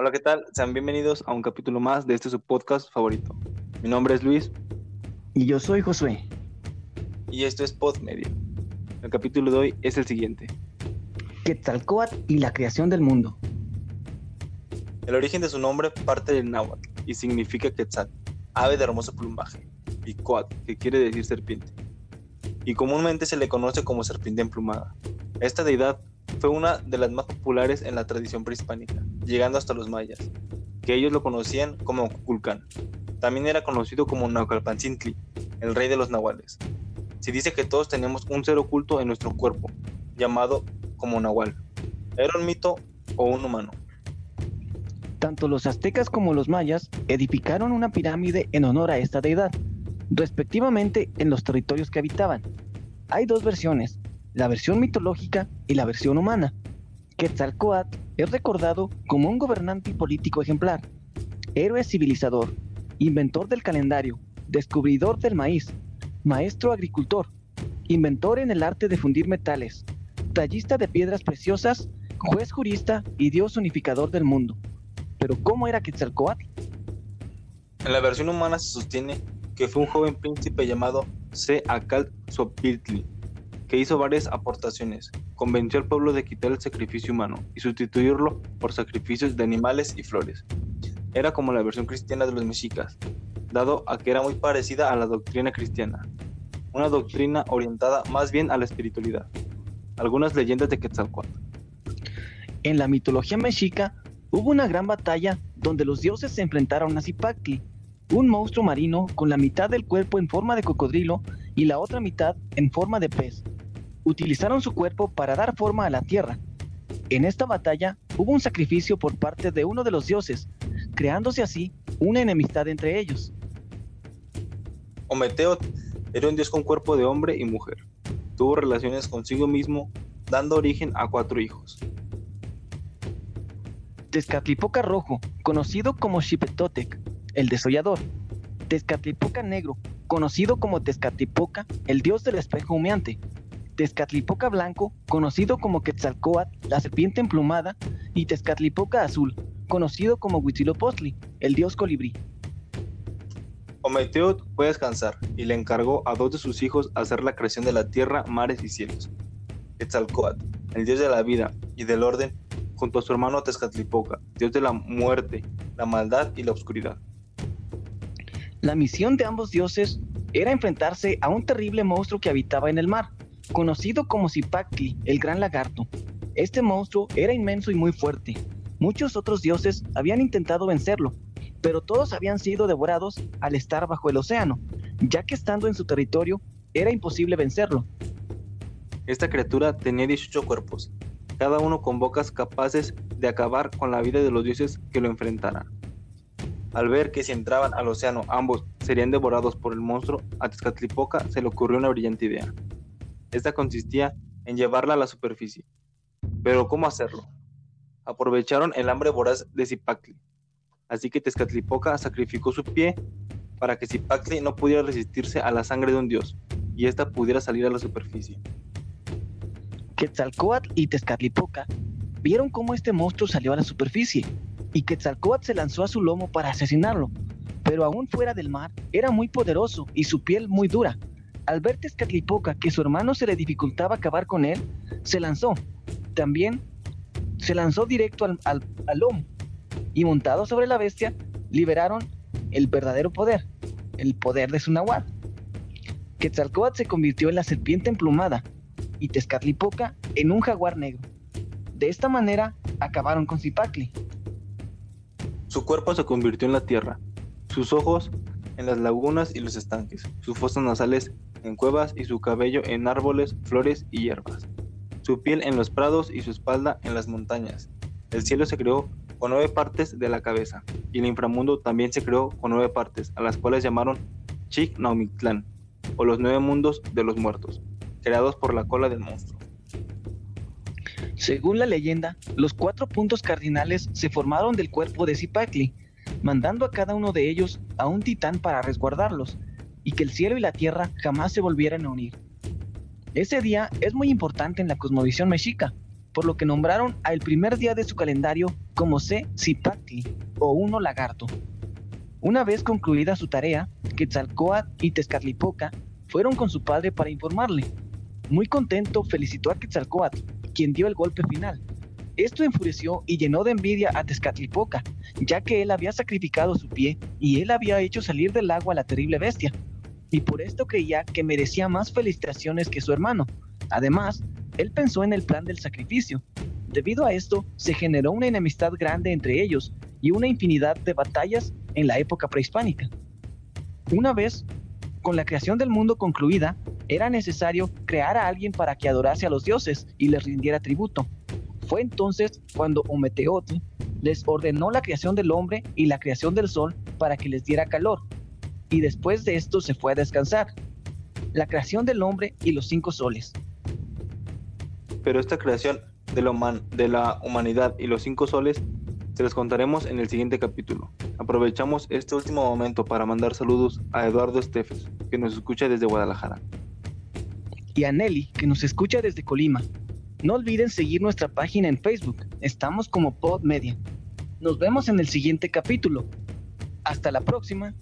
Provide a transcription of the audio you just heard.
Hola, ¿qué tal? Sean bienvenidos a un capítulo más de este su podcast favorito. Mi nombre es Luis. Y yo soy Josué. Y esto es Podmedia. El capítulo de hoy es el siguiente. Quetzalcóatl y la creación del mundo. El origen de su nombre parte del náhuatl y significa Quetzal, ave de hermoso plumaje, y Coatl, que quiere decir serpiente. Y comúnmente se le conoce como serpiente emplumada. Esta deidad fue una de las más populares en la tradición prehispánica, llegando hasta los mayas, que ellos lo conocían como Cuculcán. También era conocido como Naucalpancintli, el rey de los nahuales. Se dice que todos tenemos un ser oculto en nuestro cuerpo, llamado como nahual. ¿Era un mito o un humano? Tanto los aztecas como los mayas edificaron una pirámide en honor a esta deidad, respectivamente en los territorios que habitaban. Hay dos versiones, la versión mitológica y la versión humana. Quetzalcoatl es recordado como un gobernante y político ejemplar, héroe civilizador, inventor del calendario, descubridor del maíz, maestro agricultor, inventor en el arte de fundir metales, tallista de piedras preciosas, juez jurista y dios unificador del mundo. Pero ¿cómo era Quetzalcoatl? En la versión humana se sostiene que fue un joven príncipe llamado Se Acal que hizo varias aportaciones. Convenció al pueblo de quitar el sacrificio humano y sustituirlo por sacrificios de animales y flores. Era como la versión cristiana de los mexicas, dado a que era muy parecida a la doctrina cristiana, una doctrina orientada más bien a la espiritualidad. Algunas leyendas de Quetzalcoatl. En la mitología mexica hubo una gran batalla donde los dioses se enfrentaron a Zipactli, un monstruo marino con la mitad del cuerpo en forma de cocodrilo y la otra mitad en forma de pez, utilizaron su cuerpo para dar forma a la tierra. En esta batalla hubo un sacrificio por parte de uno de los dioses, creándose así una enemistad entre ellos. Ometeo era un dios con cuerpo de hombre y mujer. Tuvo relaciones consigo mismo, dando origen a cuatro hijos. Tezcatlipoca Rojo, conocido como Xipetotec, el desollador. Tezcatlipoca Negro, conocido como Tezcatlipoca, el dios del espejo humeante. Tezcatlipoca Blanco, conocido como Quetzalcoatl, la serpiente emplumada, y Tezcatlipoca Azul, conocido como Huitzilopochtli, el dios colibrí. Ometeotl fue a descansar y le encargó a dos de sus hijos hacer la creación de la tierra, mares y cielos. Quetzalcoatl, el dios de la vida y del orden, junto a su hermano Tezcatlipoca, dios de la muerte, la maldad y la oscuridad. La misión de ambos dioses era enfrentarse a un terrible monstruo que habitaba en el mar, Conocido como Zipactli, el gran lagarto, este monstruo era inmenso y muy fuerte. Muchos otros dioses habían intentado vencerlo, pero todos habían sido devorados al estar bajo el océano, ya que estando en su territorio era imposible vencerlo. Esta criatura tenía 18 cuerpos, cada uno con bocas capaces de acabar con la vida de los dioses que lo enfrentaran. Al ver que si entraban al océano ambos serían devorados por el monstruo, a Tezcatlipoca se le ocurrió una brillante idea. Esta consistía en llevarla a la superficie. Pero ¿cómo hacerlo? Aprovecharon el hambre voraz de Zipactli. Así que Tezcatlipoca sacrificó su pie para que Zipactli no pudiera resistirse a la sangre de un dios y ésta pudiera salir a la superficie. Quetzalcoatl y Tezcatlipoca vieron cómo este monstruo salió a la superficie y Quetzalcoatl se lanzó a su lomo para asesinarlo, pero aún fuera del mar era muy poderoso y su piel muy dura, al ver Tezcatlipoca que su hermano se le dificultaba acabar con él, se lanzó. También se lanzó directo al, al, lomo y montado sobre la bestia, liberaron el verdadero poder, el poder de su nahuatl. Quetzalcóatl se convirtió en la serpiente emplumada y Tezcatlipoca en un jaguar negro. De esta manera acabaron con Zipacli. Su cuerpo se convirtió en la tierra, sus ojos en las lagunas y los estanques, sus fosas nasales en cuevas y su cabello en árboles, flores y hierbas, su piel en los prados y su espalda en las montañas. El cielo se creó con nueve partes de la cabeza, y el inframundo también se creó con nueve partes, a las cuales llamaron Chic Naumictlán, o los nueve mundos de los muertos, creados por la cola del monstruo. Según la leyenda, los cuatro puntos cardinales se formaron del cuerpo de Zipacli, mandando a cada uno de ellos a un titán para resguardarlos, y que el cielo y la tierra jamás se volvieran a unir. Ese día es muy importante en la cosmovisión mexica, por lo que nombraron al primer día de su calendario como C. Cipactli, o uno lagarto. Una vez concluida su tarea, Quetzalcoatl y Tezcatlipoca fueron con su padre para informarle. Muy contento, felicitó a Quetzalcoatl, quien dio el golpe final. Esto enfureció y llenó de envidia a Tezcatlipoca, ya que él había sacrificado su pie y él había hecho salir del agua a la terrible bestia, y por esto creía que merecía más felicitaciones que su hermano. Además, él pensó en el plan del sacrificio. Debido a esto, se generó una enemistad grande entre ellos y una infinidad de batallas en la época prehispánica. Una vez, con la creación del mundo concluida, era necesario crear a alguien para que adorase a los dioses y les rindiera tributo. Fue entonces cuando Ometeotl les ordenó la creación del hombre y la creación del sol para que les diera calor, y después de esto se fue a descansar. La creación del hombre y los cinco soles. Pero esta creación de la, de la humanidad y los cinco soles se los contaremos en el siguiente capítulo. Aprovechamos este último momento para mandar saludos a Eduardo Estefes, que nos escucha desde Guadalajara. Y a Nelly, que nos escucha desde Colima. No olviden seguir nuestra página en Facebook. Estamos como Pod Media. Nos vemos en el siguiente capítulo. Hasta la próxima.